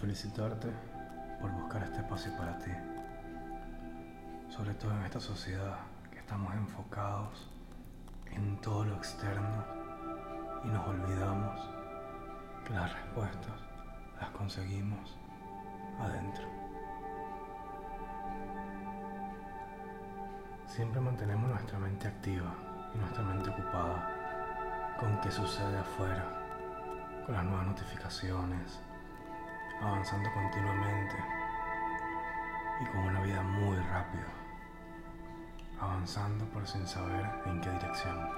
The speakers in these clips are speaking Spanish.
felicitarte por buscar este espacio para ti. Sobre todo en esta sociedad que estamos enfocados en todo lo externo y nos olvidamos que las respuestas las conseguimos adentro. Siempre mantenemos nuestra mente activa y nuestra mente ocupada con qué sucede afuera, con las nuevas notificaciones, avanzando continuamente y con una vida muy rápida, avanzando por sin saber en qué dirección.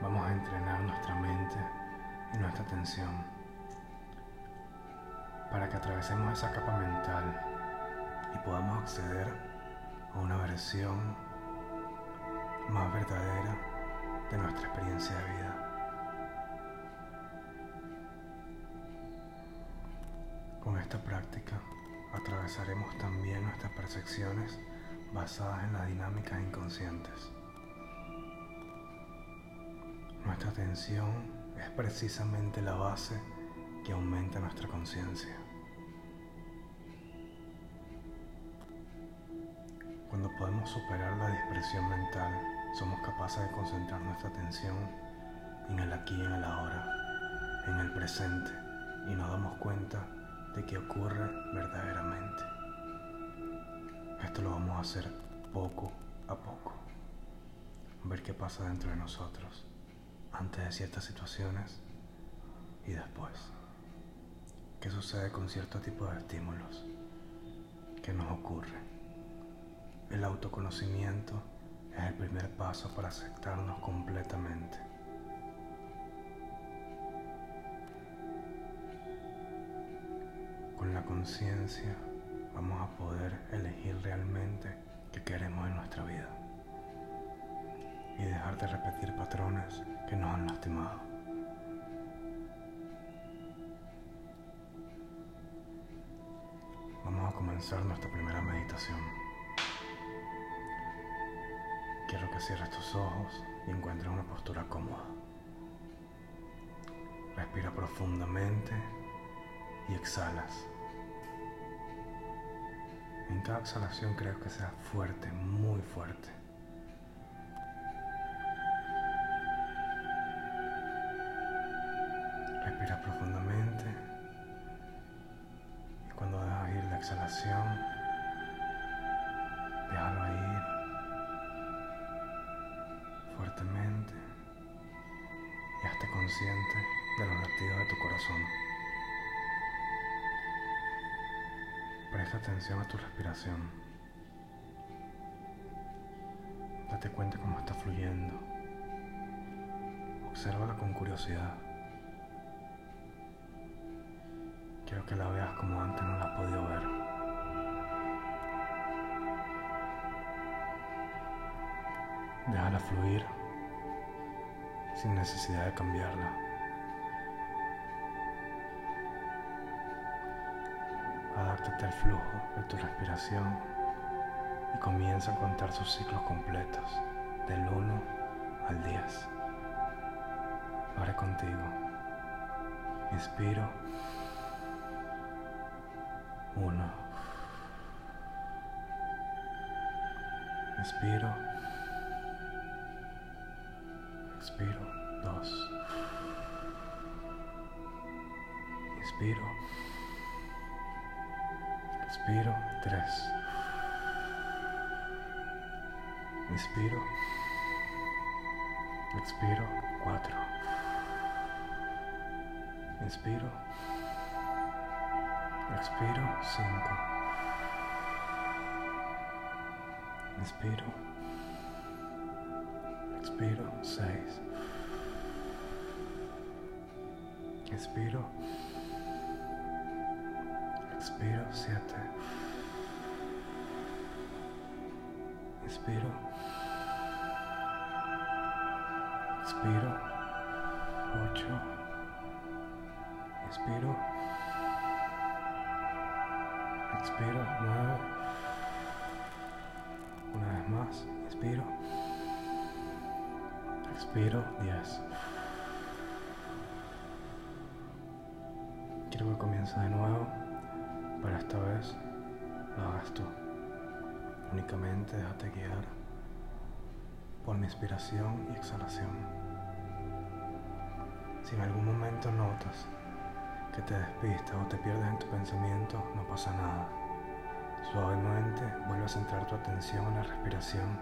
Vamos a entrenar nuestra mente y nuestra atención para que atravesemos esa capa mental y podamos acceder a una versión más verdadera de nuestra experiencia de vida. Con esta práctica atravesaremos también nuestras percepciones basadas en las dinámicas inconscientes. Nuestra atención es precisamente la base que aumenta nuestra conciencia. Cuando podemos superar la dispersión mental, somos capaces de concentrar nuestra atención en el aquí y en el ahora, en el presente, y nos damos cuenta de que ocurre verdaderamente. Esto lo vamos a hacer poco a poco. Ver qué pasa dentro de nosotros, antes de ciertas situaciones y después. ¿Qué sucede con cierto tipo de estímulos? ¿Qué nos ocurre? El autoconocimiento paso para aceptarnos completamente. Con la conciencia vamos a poder elegir realmente qué queremos en nuestra vida y dejar de repetir patrones que nos han lastimado. Vamos a comenzar nuestra primera meditación. Quiero que cierres tus ojos y encuentres una postura cómoda. Respira profundamente y exhalas. En cada exhalación creo que sea fuerte, muy fuerte. Respira profundamente y cuando dejas ir la exhalación, y hazte consciente de los latidos de tu corazón. Presta atención a tu respiración. Date cuenta cómo está fluyendo. Obsérvala con curiosidad. Quiero que la veas como antes no la has podido ver. Déjala fluir sin necesidad de cambiarla. Adáptate al flujo de tu respiración y comienza a contar sus ciclos completos, del 1 al 10. Lo haré contigo. Inspiro. 1. Inspiro. Expiro. 2. Inspiro. Expiro. 3. Inspiro. Expiro. 4. Inspiro. Expiro. 5. Inspiro. Expiro. 6. Inspiro. Expiro. 7. Inspiro. Expiro. 8. Inspiro. Expiro. 9. Una vez más. Inspiro. Expiro 10. Quiero que comiences de nuevo, pero esta vez lo hagas tú. Únicamente déjate guiar por mi inspiración y exhalación. Si en algún momento notas que te despistas o te pierdes en tu pensamiento, no pasa nada. Suavemente vuelve a centrar tu atención en la respiración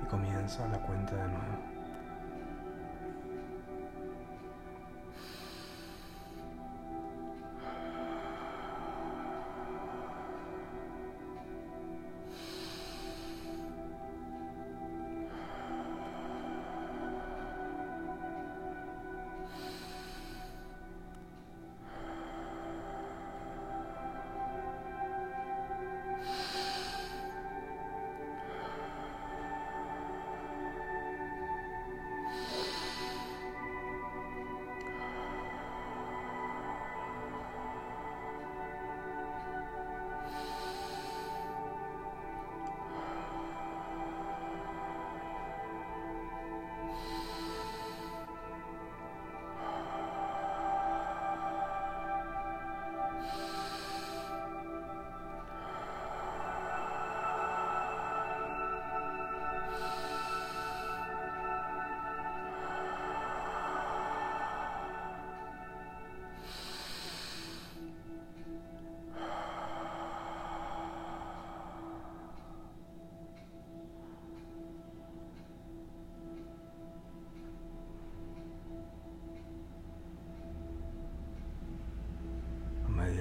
y comienza la cuenta de nuevo.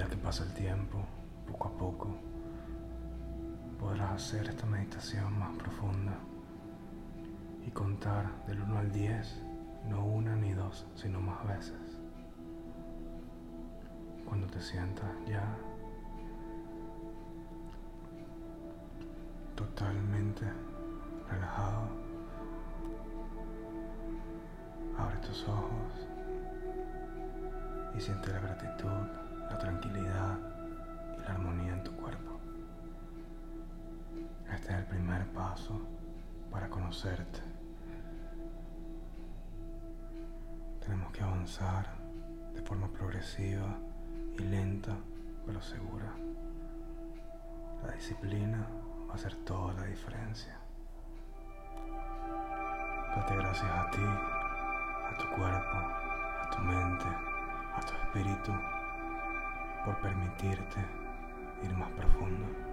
Que pasa el tiempo, poco a poco, podrás hacer esta meditación más profunda y contar del 1 al 10, no una ni dos, sino más veces. Cuando te sientas ya totalmente relajado, abre tus ojos y siente la gratitud la tranquilidad y la armonía en tu cuerpo. Este es el primer paso para conocerte. Tenemos que avanzar de forma progresiva y lenta, pero segura. La disciplina va a hacer toda la diferencia. Date gracias a ti, a tu cuerpo, a tu mente, a tu espíritu por permitirte ir más profundo.